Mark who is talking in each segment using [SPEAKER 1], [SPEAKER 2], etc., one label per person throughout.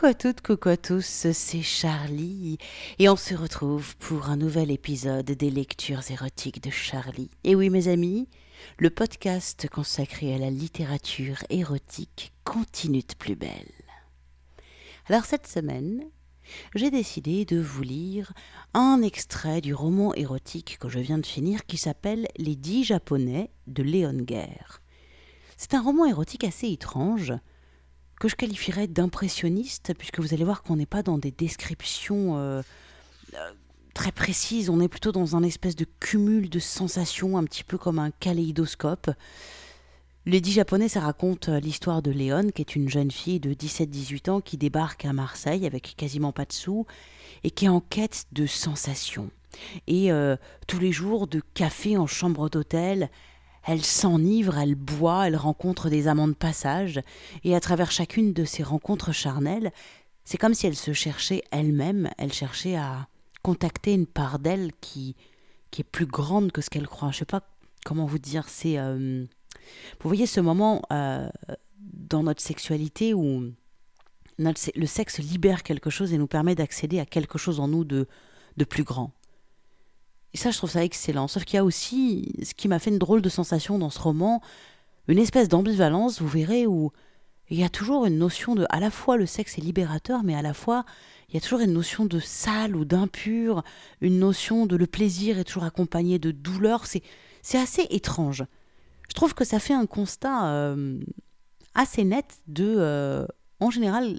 [SPEAKER 1] Coucou à toutes, coucou à tous, c'est Charlie et on se retrouve pour un nouvel épisode des lectures érotiques de Charlie. Et oui mes amis, le podcast consacré à la littérature érotique continue de plus belle. Alors cette semaine, j'ai décidé de vous lire un extrait du roman érotique que je viens de finir qui s'appelle Les dix japonais de Léon Guerre. C'est un roman érotique assez étrange que je qualifierais d'impressionniste, puisque vous allez voir qu'on n'est pas dans des descriptions euh, euh, très précises, on est plutôt dans un espèce de cumul de sensations, un petit peu comme un kaléidoscope. Les dix japonais, ça raconte euh, l'histoire de Léon, qui est une jeune fille de 17-18 ans qui débarque à Marseille avec quasiment pas de sous et qui est en quête de sensations. Et tous les jours de café en chambre d'hôtel, elle s'enivre, elle boit, elle rencontre des amants de passage, et à travers chacune de ces rencontres charnelles, c'est comme si elle se cherchait elle-même, elle cherchait à contacter une part d'elle qui, qui est plus grande que ce qu'elle croit. Je sais pas comment vous dire, c'est... Euh, vous voyez ce moment euh, dans notre sexualité où le sexe libère quelque chose et nous permet d'accéder à quelque chose en nous de, de plus grand. Et ça, je trouve ça excellent. Sauf qu'il y a aussi, ce qui m'a fait une drôle de sensation dans ce roman, une espèce d'ambivalence, vous verrez, où il y a toujours une notion de, à la fois le sexe est libérateur, mais à la fois, il y a toujours une notion de sale ou d'impur, une notion de le plaisir est toujours accompagné de douleur. C'est, assez étrange. Je trouve que ça fait un constat euh, assez net de, euh, en général,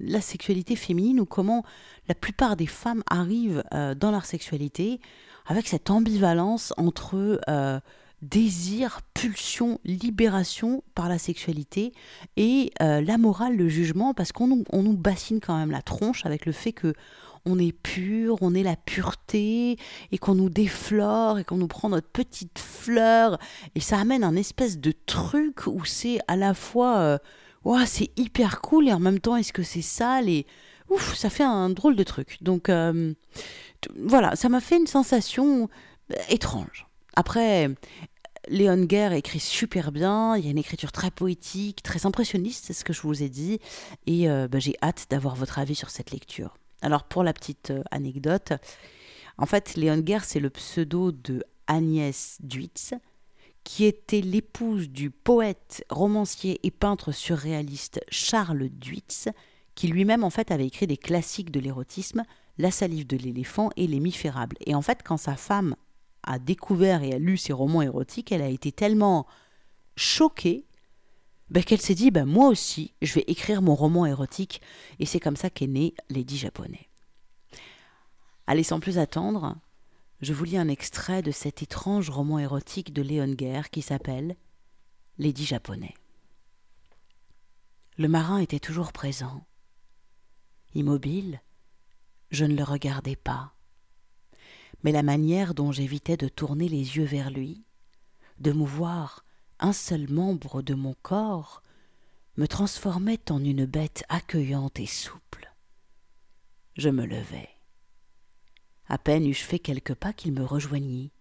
[SPEAKER 1] la sexualité féminine ou comment la plupart des femmes arrivent euh, dans leur sexualité avec cette ambivalence entre euh, désir, pulsion, libération par la sexualité et euh, la morale, le jugement, parce qu'on nous, on nous bassine quand même la tronche avec le fait que on est pur, on est la pureté, et qu'on nous déflore, et qu'on nous prend notre petite fleur, et ça amène un espèce de truc où c'est à la fois c'est hyper cool et en même temps, est-ce que c'est sale et ouf, ça fait un drôle de truc. Donc euh, voilà, ça m'a fait une sensation euh, étrange. Après, Léon Guerre écrit super bien, il y a une écriture très poétique, très impressionniste, c'est ce que je vous ai dit, et euh, bah, j'ai hâte d'avoir votre avis sur cette lecture. Alors pour la petite anecdote, en fait, Léon Guerre, c'est le pseudo de Agnès Duitz, qui était l'épouse du poète, romancier et peintre surréaliste Charles Duitz, qui lui-même en fait avait écrit des classiques de l'érotisme, La salive de l'éléphant et Les Miférables. Et en fait, quand sa femme a découvert et a lu ces romans érotiques, elle a été tellement choquée ben, qu'elle s'est dit ben, moi aussi, je vais écrire mon roman érotique. Et c'est comme ça qu'est né Lady Japonais. Allez, sans plus attendre, je vous lis un extrait de cet étrange roman érotique de Léon Guerre qui s'appelle Lady japonais. Le marin était toujours présent. Immobile, je ne le regardais pas. Mais la manière dont j'évitais de tourner les yeux vers lui, de mouvoir un seul membre de mon corps, me transformait en une bête accueillante et souple. Je me levai. À peine eus-je fait quelques pas qu'il me rejoignit,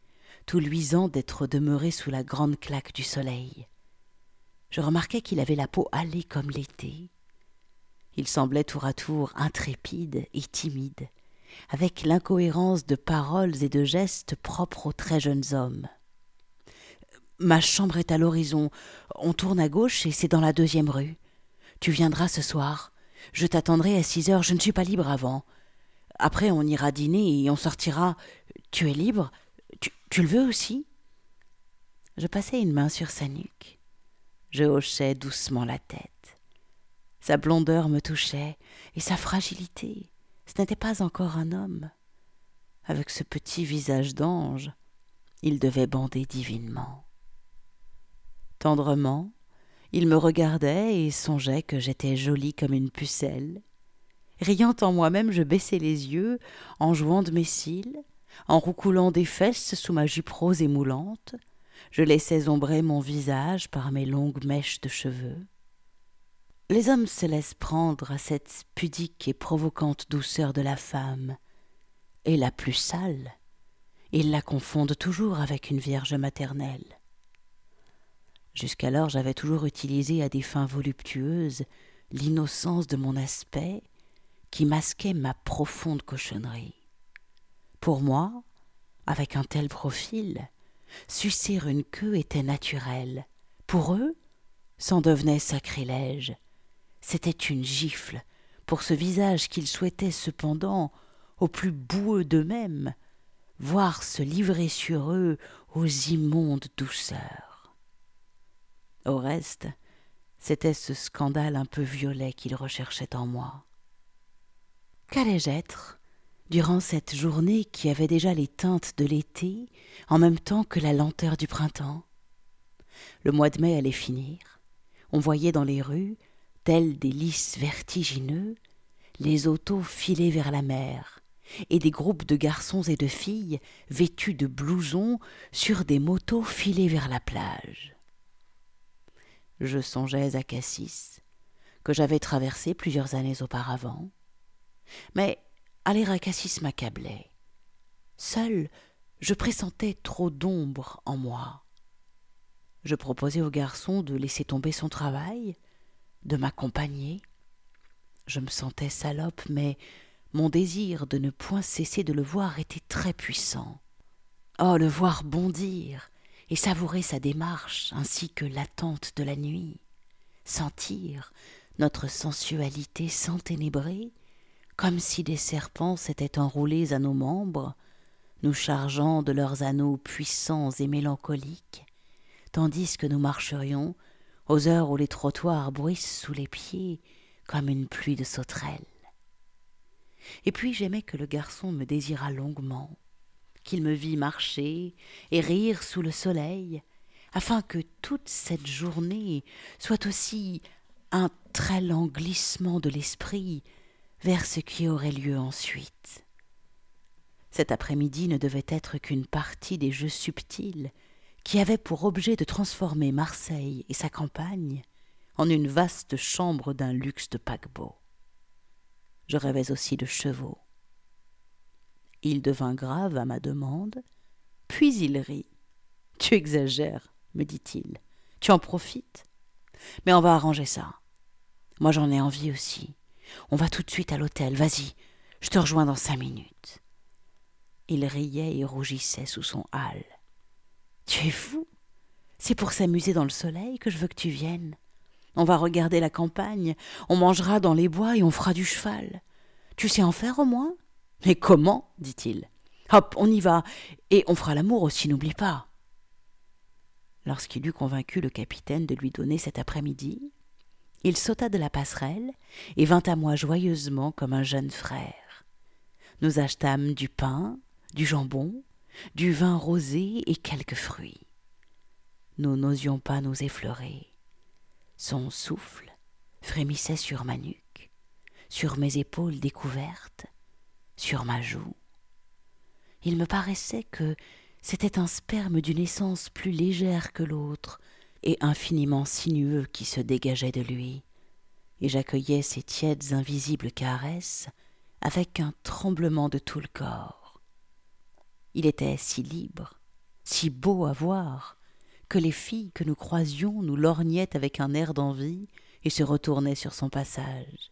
[SPEAKER 1] tout luisant d'être demeuré sous la grande claque du soleil. Je remarquai qu'il avait la peau hâlée comme l'été. Il semblait tour à tour intrépide et timide, avec l'incohérence de paroles et de gestes propres aux très jeunes hommes. Ma chambre est à l'horizon. On tourne à gauche et c'est dans la deuxième rue. Tu viendras ce soir. Je t'attendrai à six heures. Je ne suis pas libre avant. Après, on ira dîner et on sortira. Tu es libre tu, le veux aussi? Je passai une main sur sa nuque. Je hochai doucement la tête. Sa blondeur me touchait, et sa fragilité. Ce n'était pas encore un homme. Avec ce petit visage d'ange, il devait bander divinement. Tendrement, il me regardait et songeait que j'étais jolie comme une pucelle, Riant en moi-même, je baissai les yeux, en jouant de mes cils, en roucoulant des fesses sous ma jupe rose et moulante, je laissais ombrer mon visage par mes longues mèches de cheveux. Les hommes se laissent prendre à cette pudique et provocante douceur de la femme, et la plus sale, ils la confondent toujours avec une vierge maternelle. Jusqu'alors j'avais toujours utilisé à des fins voluptueuses l'innocence de mon aspect qui masquait ma profonde cochonnerie. Pour moi, avec un tel profil, sucer une queue était naturel. Pour eux, c'en devenait sacrilège. C'était une gifle pour ce visage qu'ils souhaitaient cependant au plus boueux d'eux-mêmes, voir se livrer sur eux aux immondes douceurs. Au reste, c'était ce scandale un peu violet qu'ils recherchaient en moi. Qu'allais-je être durant cette journée qui avait déjà les teintes de l'été en même temps que la lenteur du printemps? Le mois de mai allait finir. On voyait dans les rues, tels des lys vertigineux, les autos filer vers la mer, et des groupes de garçons et de filles vêtus de blousons sur des motos filer vers la plage. Je songeais à Cassis, que j'avais traversé plusieurs années auparavant. Mais aller à Cassis m'accablait. Seul, je pressentais trop d'ombre en moi. Je proposais au garçon de laisser tomber son travail, de m'accompagner. Je me sentais salope, mais mon désir de ne point cesser de le voir était très puissant. Oh, le voir bondir et savourer sa démarche ainsi que l'attente de la nuit, sentir notre sensualité s'enténébrer, comme si des serpents s'étaient enroulés à nos membres, nous chargeant de leurs anneaux puissants et mélancoliques, tandis que nous marcherions aux heures où les trottoirs bruissent sous les pieds comme une pluie de sauterelles. Et puis j'aimais que le garçon me désirât longuement, qu'il me vît marcher et rire sous le soleil, afin que toute cette journée soit aussi un très lent glissement de l'esprit vers ce qui aurait lieu ensuite. Cet après-midi ne devait être qu'une partie des jeux subtils qui avaient pour objet de transformer Marseille et sa campagne en une vaste chambre d'un luxe de paquebot je rêvais aussi de chevaux. Il devint grave à ma demande, puis il rit. Tu exagères, me dit-il. Tu en profites. Mais on va arranger ça. Moi j'en ai envie aussi. On va tout de suite à l'hôtel. Vas-y, je te rejoins dans cinq minutes. Il riait et rougissait sous son hâle. Tu es fou. C'est pour s'amuser dans le soleil que je veux que tu viennes. On va regarder la campagne, on mangera dans les bois et on fera du cheval. Tu sais en faire au moins? Mais comment? dit-il. Hop, on y va, et on fera l'amour aussi, n'oublie pas. Lorsqu'il eut convaincu le capitaine de lui donner cet après-midi, il sauta de la passerelle et vint à moi joyeusement comme un jeune frère. Nous achetâmes du pain, du jambon, du vin rosé et quelques fruits. Nous n'osions pas nous effleurer. Son souffle frémissait sur ma nuque, sur mes épaules découvertes, sur ma joue. Il me paraissait que c'était un sperme d'une essence plus légère que l'autre et infiniment sinueux qui se dégageait de lui, et j'accueillais ces tièdes invisibles caresses avec un tremblement de tout le corps. Il était si libre, si beau à voir, que les filles que nous croisions nous lorgnaient avec un air d'envie et se retournaient sur son passage.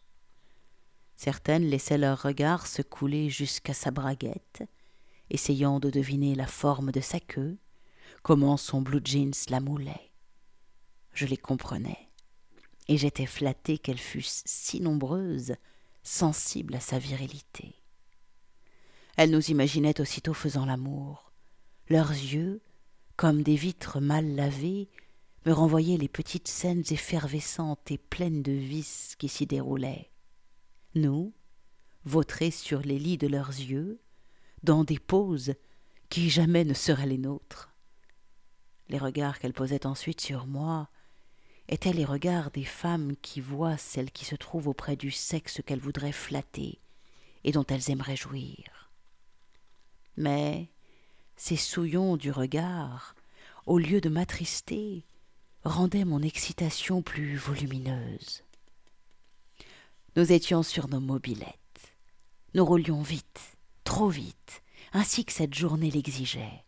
[SPEAKER 1] Certaines laissaient leur regard se couler jusqu'à sa braguette, essayant de deviner la forme de sa queue, comment son blue jeans la moulait. Je les comprenais, et j'étais flatté qu'elles fussent si nombreuses, sensibles à sa virilité. Elles nous imaginaient aussitôt faisant l'amour. Leurs yeux, comme des vitres mal lavées, me renvoyaient les petites scènes effervescentes et pleines de vices qui s'y déroulaient. Nous, vautrés sur les lits de leurs yeux, dans des poses qui jamais ne seraient les nôtres. Les regards qu'elles posaient ensuite sur moi étaient les regards des femmes qui voient celles qui se trouvent auprès du sexe qu'elles voudraient flatter et dont elles aimeraient jouir. Mais ces souillons du regard, au lieu de m'attrister, rendaient mon excitation plus volumineuse. Nous étions sur nos mobilettes. Nous roulions vite, trop vite, ainsi que cette journée l'exigeait.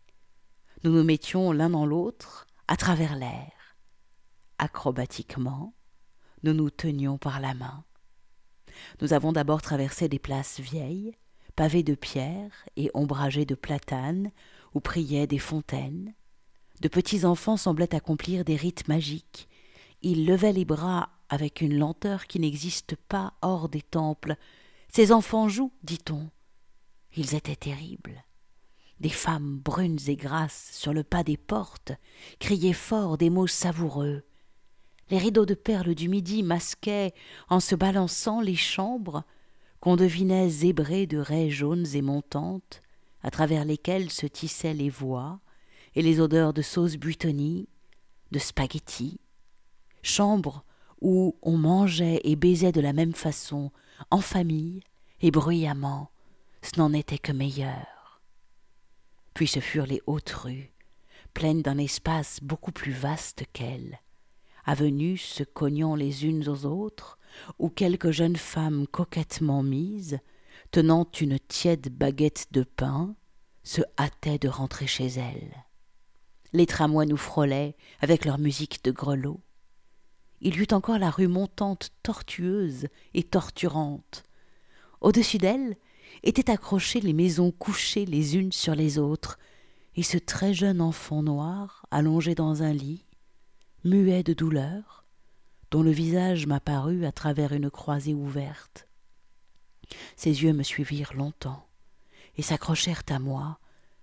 [SPEAKER 1] Nous nous mettions l'un dans l'autre, à travers l'air. Acrobatiquement, nous nous tenions par la main. Nous avons d'abord traversé des places vieilles, pavées de pierres et ombragées de platanes, où priaient des fontaines. De petits enfants semblaient accomplir des rites magiques. Ils levaient les bras avec une lenteur qui n'existe pas hors des temples. Ces enfants jouent, dit-on. Ils étaient terribles. Des femmes brunes et grasses sur le pas des portes criaient fort des mots savoureux. Les rideaux de perles du midi masquaient, en se balançant, les chambres qu'on devinait zébrées de raies jaunes et montantes, à travers lesquelles se tissaient les voix et les odeurs de sauce buitonie, de spaghettis, chambres où on mangeait et baisait de la même façon, en famille et bruyamment, ce n'en était que meilleur. Puis ce furent les hautes rues, pleines d'un espace beaucoup plus vaste qu'elles, avenues se cognant les unes aux autres, où quelques jeunes femmes coquettement mises, tenant une tiède baguette de pain, se hâtaient de rentrer chez elles. Les tramways nous frôlaient avec leur musique de grelots. Il y eut encore la rue montante tortueuse et torturante. Au-dessus d'elle étaient accrochées les maisons couchées les unes sur les autres, et ce très jeune enfant noir allongé dans un lit, muet de douleur, dont le visage m'apparut à travers une croisée ouverte. Ses yeux me suivirent longtemps et s'accrochèrent à moi,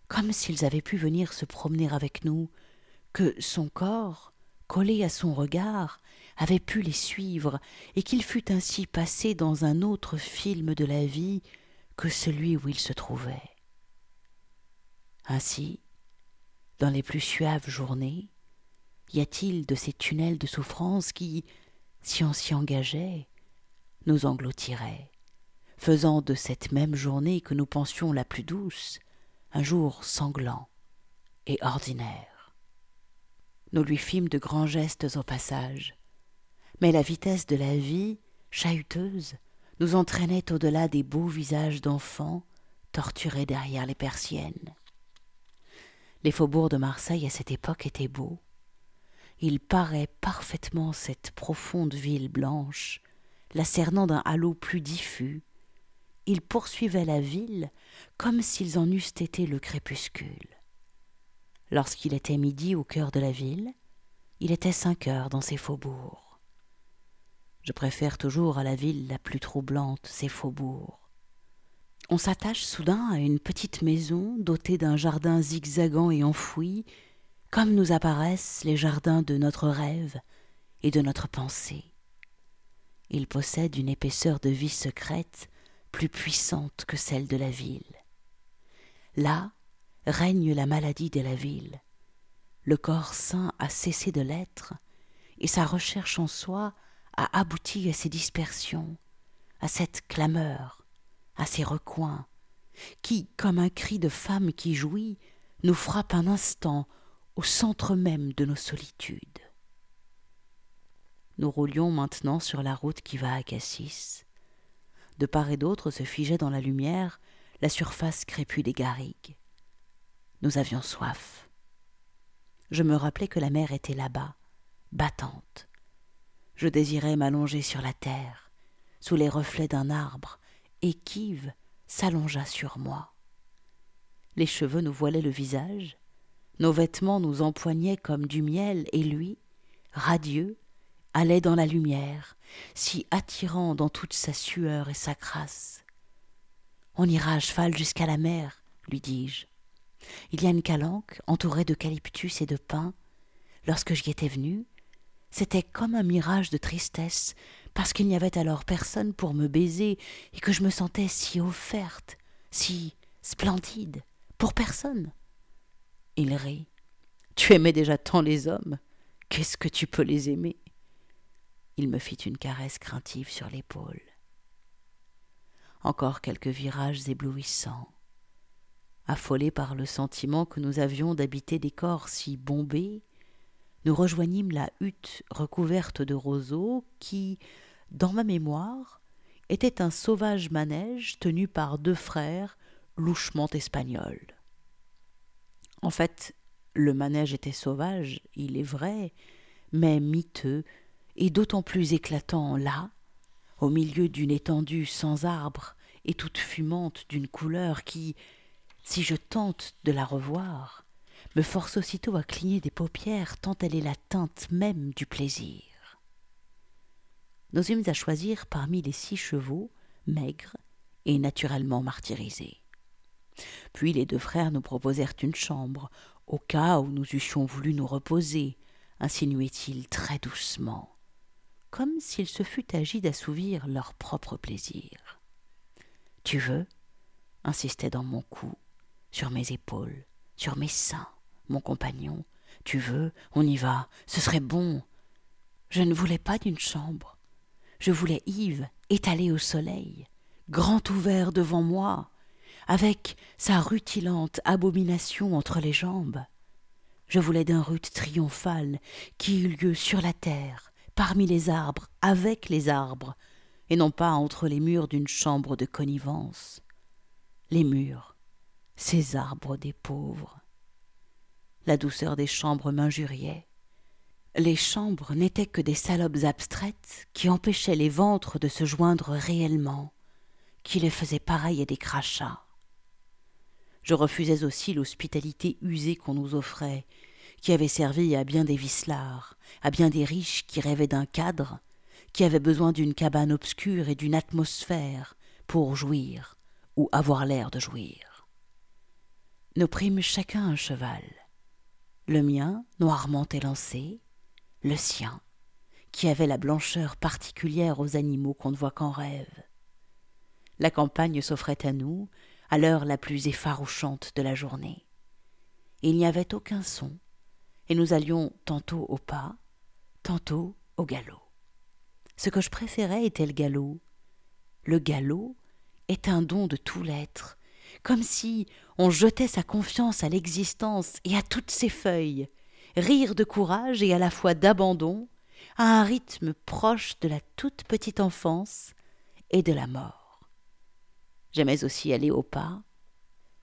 [SPEAKER 1] comme s'ils avaient pu venir se promener avec nous, que son corps, collé à son regard, avait pu les suivre, et qu'il fût ainsi passé dans un autre film de la vie que celui où il se trouvait. Ainsi, dans les plus suaves journées, y a-t-il de ces tunnels de souffrance qui, si on s'y engageait, nous engloutiraient, faisant de cette même journée que nous pensions la plus douce un jour sanglant et ordinaire. Nous lui fîmes de grands gestes au passage, mais la vitesse de la vie, chahuteuse, nous entraînait au-delà des beaux visages d'enfants torturés derrière les persiennes. Les faubourgs de Marseille à cette époque étaient beaux, il paraît parfaitement cette profonde ville blanche, la cernant d'un halo plus diffus. Ils poursuivaient la ville comme s'ils en eussent été le crépuscule. Lorsqu'il était midi au cœur de la ville, il était cinq heures dans ces faubourgs. Je préfère toujours à la ville la plus troublante ces faubourgs. On s'attache soudain à une petite maison dotée d'un jardin zigzagant et enfoui, comme nous apparaissent les jardins de notre rêve et de notre pensée. Il possède une épaisseur de vie secrète plus puissante que celle de la ville. Là règne la maladie de la ville. Le corps sain a cessé de l'être, et sa recherche en soi a abouti à ces dispersions, à cette clameur, à ces recoins, qui, comme un cri de femme qui jouit, nous frappe un instant au centre même de nos solitudes. Nous roulions maintenant sur la route qui va à Cassis. De part et d'autre se figeait dans la lumière la surface crépue des garrigues. Nous avions soif. Je me rappelais que la mer était là-bas, battante. Je désirais m'allonger sur la terre, sous les reflets d'un arbre, et s'allongea sur moi. Les cheveux nous voilaient le visage, nos vêtements nous empoignaient comme du miel, et lui, radieux, allait dans la lumière, si attirant dans toute sa sueur et sa crasse. On ira à cheval jusqu'à la mer, lui dis-je. Il y a une calanque entourée d'eucalyptus et de pins. Lorsque j'y étais venu, c'était comme un mirage de tristesse, parce qu'il n'y avait alors personne pour me baiser et que je me sentais si offerte, si splendide, pour personne. Il rit. Tu aimais déjà tant les hommes. Qu'est-ce que tu peux les aimer? Il me fit une caresse craintive sur l'épaule. Encore quelques virages éblouissants. Affolés par le sentiment que nous avions d'habiter des corps si bombés, nous rejoignîmes la hutte recouverte de roseaux qui, dans ma mémoire, était un sauvage manège tenu par deux frères louchement espagnols. En fait, le manège était sauvage, il est vrai, mais miteux est d'autant plus éclatant là, au milieu d'une étendue sans arbres et toute fumante d'une couleur qui, si je tente de la revoir, me force aussitôt à cligner des paupières tant elle est la teinte même du plaisir. Nous eûmes à choisir parmi les six chevaux, maigres et naturellement martyrisés. Puis les deux frères nous proposèrent une chambre, au cas où nous eussions voulu nous reposer, insinuait-il très doucement, comme s'il se fût agi d'assouvir leur propre plaisir. Tu veux insistait dans mon cou, sur mes épaules, sur mes seins, mon compagnon. Tu veux On y va. Ce serait bon. Je ne voulais pas d'une chambre. Je voulais Yves étalé au soleil, grand ouvert devant moi, avec sa rutilante abomination entre les jambes. Je voulais d'un rut triomphal qui eut lieu sur la terre, parmi les arbres, avec les arbres, et non pas entre les murs d'une chambre de connivence. Les murs, ces arbres des pauvres. La douceur des chambres m'injuriait. Les chambres n'étaient que des salopes abstraites qui empêchaient les ventres de se joindre réellement, qui les faisaient pareilles à des crachats. Je refusais aussi l'hospitalité usée qu'on nous offrait, qui avait servi à bien des vicelards, à bien des riches qui rêvaient d'un cadre, qui avaient besoin d'une cabane obscure et d'une atmosphère pour jouir ou avoir l'air de jouir. Nous prîmes chacun un cheval, le mien noirement élancé, le sien, qui avait la blancheur particulière aux animaux qu'on ne voit qu'en rêve. La campagne s'offrait à nous, à l'heure la plus effarouchante de la journée. Il n'y avait aucun son, et nous allions tantôt au pas, tantôt au galop. Ce que je préférais était le galop. Le galop est un don de tout l'être, comme si on jetait sa confiance à l'existence et à toutes ses feuilles, rire de courage et à la fois d'abandon, à un rythme proche de la toute petite enfance et de la mort. J'aimais aussi aller au pas,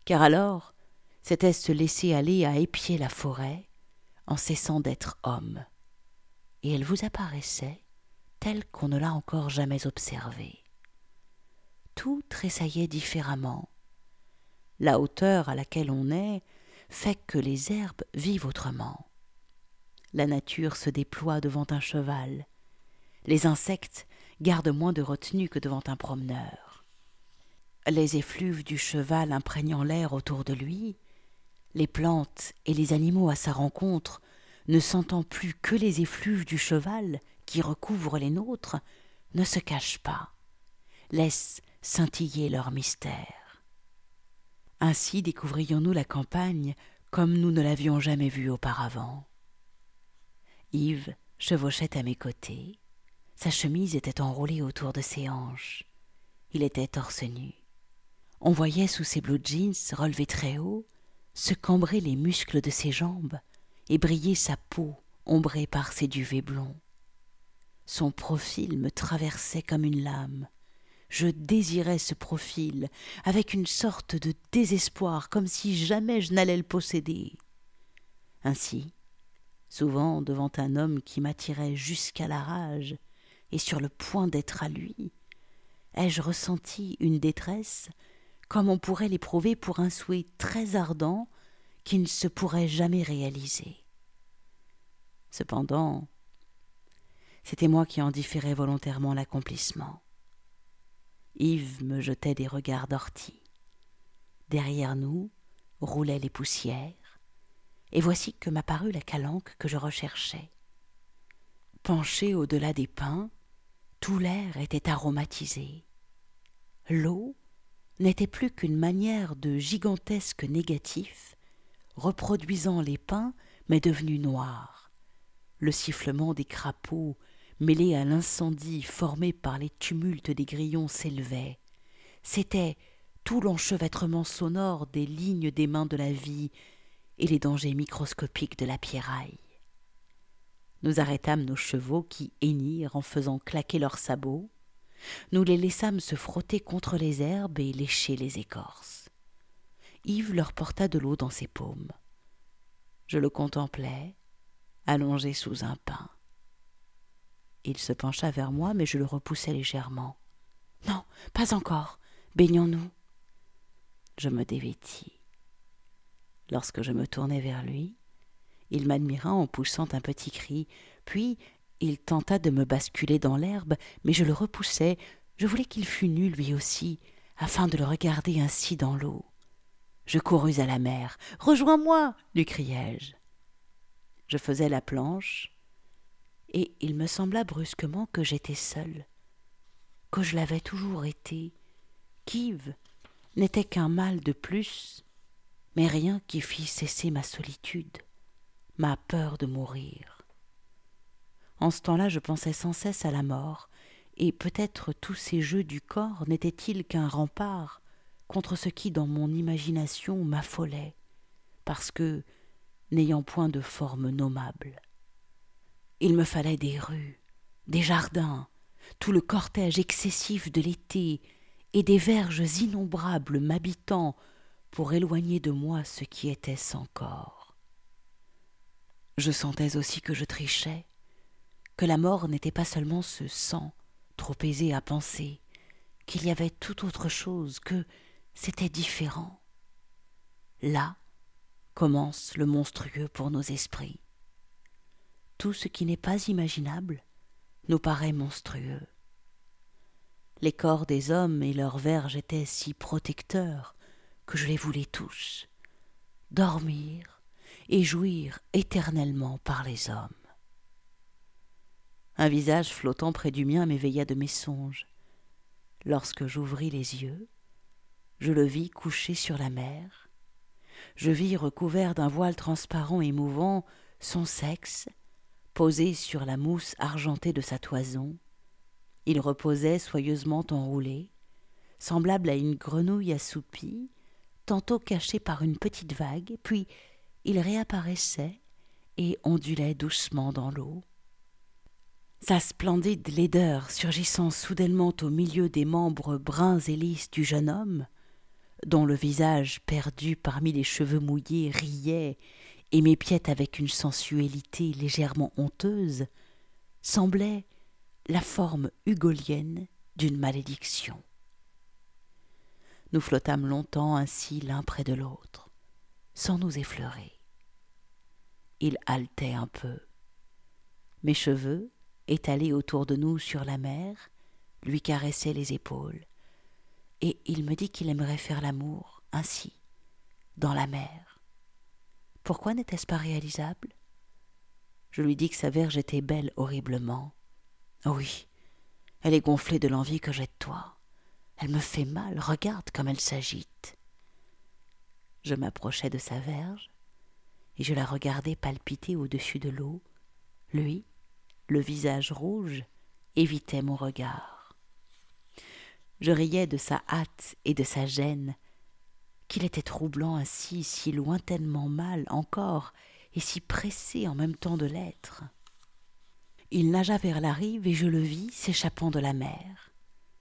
[SPEAKER 1] car alors c'était se laisser aller à épier la forêt en cessant d'être homme, et elle vous apparaissait telle qu'on ne l'a encore jamais observée. Tout tressaillait différemment. La hauteur à laquelle on est fait que les herbes vivent autrement. La nature se déploie devant un cheval. Les insectes gardent moins de retenue que devant un promeneur les effluves du cheval imprégnant l'air autour de lui, les plantes et les animaux à sa rencontre, ne sentant plus que les effluves du cheval qui recouvrent les nôtres, ne se cachent pas, laissent scintiller leur mystère. Ainsi découvrions-nous la campagne comme nous ne l'avions jamais vue auparavant. Yves chevauchait à mes côtés, sa chemise était enroulée autour de ses hanches, il était torse nu. On voyait sous ses blue jeans relevés très haut se cambrer les muscles de ses jambes et briller sa peau ombrée par ses duvets blonds. Son profil me traversait comme une lame. Je désirais ce profil avec une sorte de désespoir, comme si jamais je n'allais le posséder. Ainsi, souvent devant un homme qui m'attirait jusqu'à la rage et sur le point d'être à lui, ai-je ressenti une détresse comme on pourrait l'éprouver pour un souhait très ardent qui ne se pourrait jamais réaliser. Cependant, c'était moi qui en différais volontairement l'accomplissement. Yves me jetait des regards d'ortie. Derrière nous roulaient les poussières, et voici que m'apparut la calanque que je recherchais. Penché au-delà des pins, tout l'air était aromatisé. L'eau n'était plus qu'une manière de gigantesque négatif, reproduisant les pins mais devenu noir. Le sifflement des crapauds, mêlé à l'incendie formé par les tumultes des grillons, s'élevait. C'était tout l'enchevêtrement sonore des lignes des mains de la vie et les dangers microscopiques de la pierraille. Nous arrêtâmes nos chevaux qui hennirent en faisant claquer leurs sabots, nous les laissâmes se frotter contre les herbes et lécher les écorces. Yves leur porta de l'eau dans ses paumes. Je le contemplais, allongé sous un pin. Il se pencha vers moi, mais je le repoussai légèrement. Non, pas encore. Baignons-nous. Je me dévêtis. Lorsque je me tournai vers lui, il m'admira en poussant un petit cri, puis il tenta de me basculer dans l'herbe, mais je le repoussai, je voulais qu'il fût nu lui aussi, afin de le regarder ainsi dans l'eau. Je courus à la mer. Rejoins-moi lui criai-je. Je faisais la planche, et il me sembla brusquement que j'étais seule, que je l'avais toujours été, qu'Yves n'était qu'un mal de plus, mais rien qui fît cesser ma solitude, ma peur de mourir. En ce temps-là, je pensais sans cesse à la mort, et peut-être tous ces jeux du corps n'étaient-ils qu'un rempart contre ce qui, dans mon imagination, m'affolait, parce que, n'ayant point de forme nommable, il me fallait des rues, des jardins, tout le cortège excessif de l'été, et des verges innombrables m'habitant pour éloigner de moi ce qui était sans corps. Je sentais aussi que je trichais, que la mort n'était pas seulement ce sang trop aisé à penser, qu'il y avait tout autre chose, que c'était différent. Là commence le monstrueux pour nos esprits. Tout ce qui n'est pas imaginable nous paraît monstrueux. Les corps des hommes et leurs verges étaient si protecteurs que je les voulais tous, dormir et jouir éternellement par les hommes. Un visage flottant près du mien m'éveilla de mes songes. Lorsque j'ouvris les yeux, je le vis couché sur la mer. Je vis recouvert d'un voile transparent et mouvant son sexe, posé sur la mousse argentée de sa toison. Il reposait soyeusement enroulé, semblable à une grenouille assoupie, tantôt caché par une petite vague, puis il réapparaissait et ondulait doucement dans l'eau sa splendide laideur surgissant soudainement au milieu des membres bruns et lisses du jeune homme, dont le visage perdu parmi les cheveux mouillés riait et m'épiait avec une sensualité légèrement honteuse, semblait la forme hugolienne d'une malédiction. Nous flottâmes longtemps ainsi l'un près de l'autre, sans nous effleurer. Il haletait un peu. Mes cheveux, étalé autour de nous sur la mer, lui caressait les épaules, et il me dit qu'il aimerait faire l'amour ainsi, dans la mer. Pourquoi n'était-ce pas réalisable? Je lui dis que sa verge était belle horriblement. Oui, elle est gonflée de l'envie que j'ai de toi. Elle me fait mal, regarde comme elle s'agite. Je m'approchai de sa verge, et je la regardai palpiter au-dessus de l'eau, lui, le visage rouge, évitait mon regard. Je riais de sa hâte et de sa gêne, qu'il était troublant ainsi, si lointainement mal encore, et si pressé en même temps de l'être. Il nagea vers la rive et je le vis s'échappant de la mer.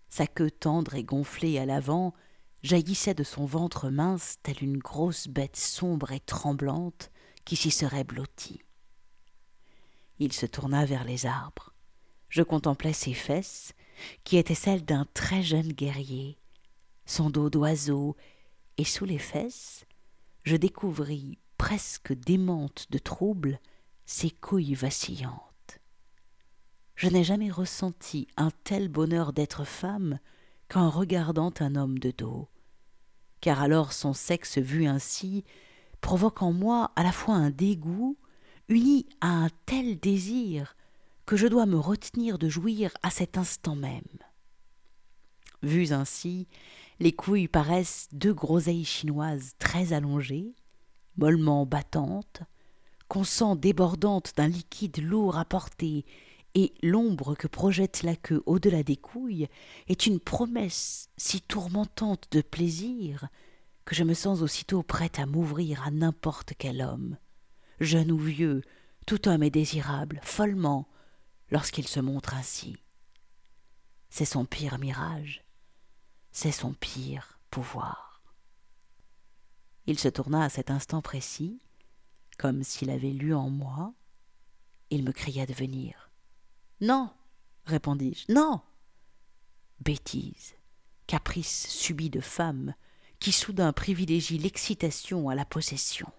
[SPEAKER 1] Sa queue tendre et gonflée à l'avant jaillissait de son ventre mince telle une grosse bête sombre et tremblante qui s'y serait blottie. Il se tourna vers les arbres. Je contemplais ses fesses, qui étaient celles d'un très jeune guerrier, son dos d'oiseau, et sous les fesses, je découvris, presque démente de trouble, ses couilles vacillantes. Je n'ai jamais ressenti un tel bonheur d'être femme qu'en regardant un homme de dos, car alors son sexe vu ainsi provoque en moi à la fois un dégoût uni à un tel désir que je dois me retenir de jouir à cet instant même. Vues ainsi, les couilles paraissent deux groseilles chinoises très allongées, mollement battantes, qu'on sent débordantes d'un liquide lourd à porter, et l'ombre que projette la queue au-delà des couilles est une promesse si tourmentante de plaisir que je me sens aussitôt prête à m'ouvrir à n'importe quel homme, jeune ou vieux, tout homme est désirable, follement, lorsqu'il se montre ainsi. C'est son pire mirage, c'est son pire pouvoir. Il se tourna à cet instant précis, comme s'il avait lu en moi. Il me cria de venir. Non, répondis-je. Non. Bêtise, caprice subit de femme qui soudain privilégie l'excitation à la possession.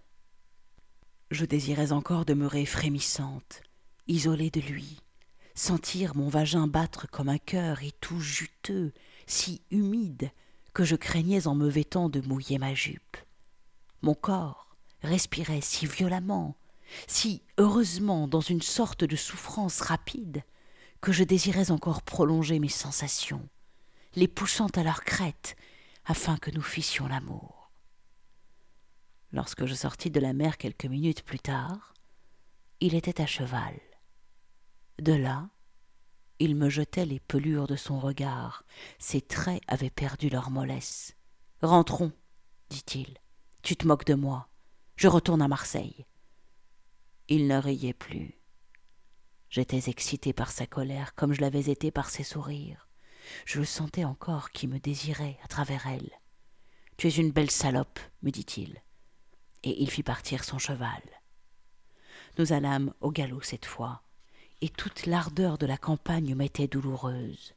[SPEAKER 1] Je désirais encore demeurer frémissante, isolée de lui, sentir mon vagin battre comme un cœur et tout juteux, si humide, que je craignais en me vêtant de mouiller ma jupe. Mon corps respirait si violemment, si heureusement dans une sorte de souffrance rapide, que je désirais encore prolonger mes sensations, les poussant à leur crête, afin que nous fissions l'amour. Lorsque je sortis de la mer quelques minutes plus tard, il était à cheval. De là, il me jetait les pelures de son regard. Ses traits avaient perdu leur mollesse. Rentrons, dit-il. Tu te moques de moi. Je retourne à Marseille. Il ne riait plus. J'étais excité par sa colère comme je l'avais été par ses sourires. Je le sentais encore qui me désirait à travers elle. Tu es une belle salope, me dit-il. Et il fit partir son cheval. Nous allâmes au galop cette fois, et toute l'ardeur de la campagne m'était douloureuse.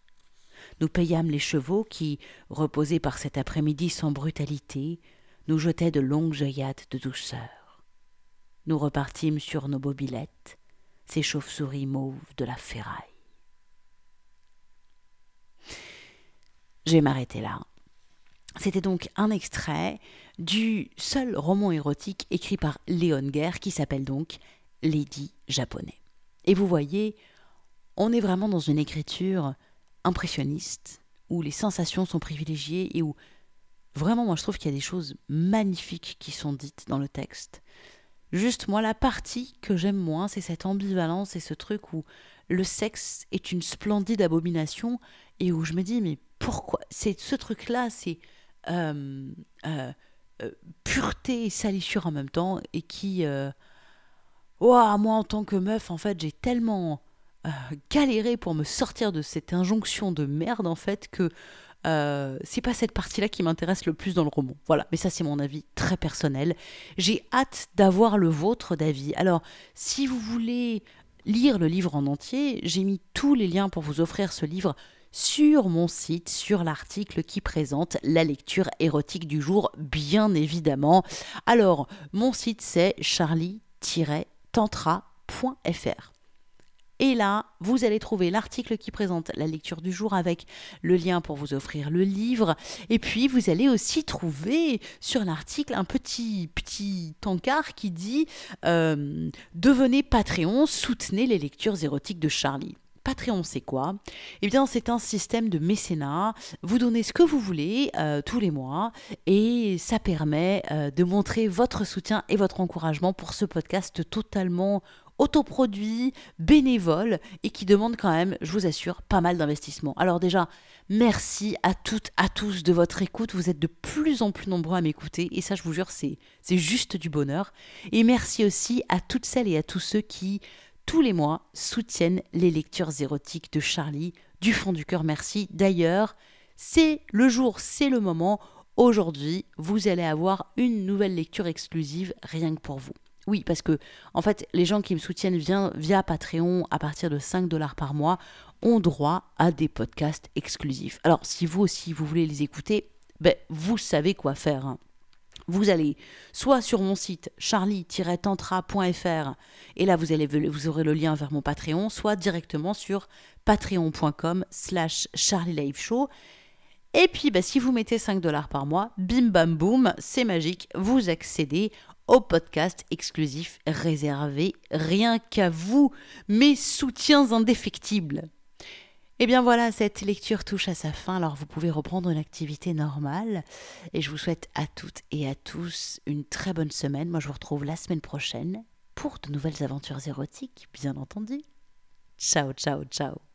[SPEAKER 1] Nous payâmes les chevaux qui, reposés par cet après-midi sans brutalité, nous jetaient de longues œillades de douceur. Nous repartîmes sur nos mobilettes, ces chauves-souris mauves de la ferraille. Je vais m'arrêter là. C'était donc un extrait du seul roman érotique écrit par Léon Guerre qui s'appelle donc Lady japonais. Et vous voyez, on est vraiment dans une écriture impressionniste, où les sensations sont privilégiées et où vraiment moi je trouve qu'il y a des choses magnifiques qui sont dites dans le texte. Juste moi la partie que j'aime moins, c'est cette ambivalence et ce truc où le sexe est une splendide abomination et où je me dis mais pourquoi? C'est ce truc là c'est euh, euh, euh, pureté et salissure en même temps et qui Ouah, moi en tant que meuf, en fait, j'ai tellement galéré pour me sortir de cette injonction de merde, en fait, que c'est pas cette partie-là qui m'intéresse le plus dans le roman. Voilà, mais ça c'est mon avis très personnel. J'ai hâte d'avoir le vôtre d'avis. Alors, si vous voulez lire le livre en entier, j'ai mis tous les liens pour vous offrir ce livre sur mon site, sur l'article qui présente la lecture érotique du jour, bien évidemment. Alors, mon site c'est charlie tantra.fr. Et là, vous allez trouver l'article qui présente la lecture du jour avec le lien pour vous offrir le livre. Et puis, vous allez aussi trouver sur l'article un petit, petit encart qui dit euh, Devenez Patreon, soutenez les lectures érotiques de Charlie. Patreon, c'est quoi? Eh bien, c'est un système de mécénat. Vous donnez ce que vous voulez euh, tous les mois et ça permet euh, de montrer votre soutien et votre encouragement pour ce podcast totalement autoproduit, bénévole et qui demande quand même, je vous assure, pas mal d'investissement. Alors déjà, merci à toutes, à tous de votre écoute. Vous êtes de plus en plus nombreux à m'écouter et ça, je vous jure, c'est juste du bonheur. Et merci aussi à toutes celles et à tous ceux qui tous les mois soutiennent les lectures érotiques de Charlie. Du fond du cœur, merci. D'ailleurs, c'est le jour, c'est le moment. Aujourd'hui, vous allez avoir une nouvelle lecture exclusive rien que pour vous. Oui, parce que en fait, les gens qui me soutiennent via, Patreon à partir de 5 dollars par mois ont droit à des podcasts exclusifs. Alors, si vous aussi vous voulez les écouter, ben, vous savez quoi faire. Hein vous allez soit sur mon site charlie-tantra.fr et là vous, allez, vous aurez le lien vers mon Patreon, soit directement sur patreon.com slash show Et puis bah, si vous mettez 5 dollars par mois, bim bam boum, c'est magique, vous accédez au podcast exclusif réservé rien qu'à vous, mes soutiens indéfectibles. Et eh bien voilà, cette lecture touche à sa fin, alors vous pouvez reprendre une activité normale. Et je vous souhaite à toutes et à tous une très bonne semaine. Moi je vous retrouve la semaine prochaine pour de nouvelles aventures érotiques, bien entendu. Ciao, ciao, ciao.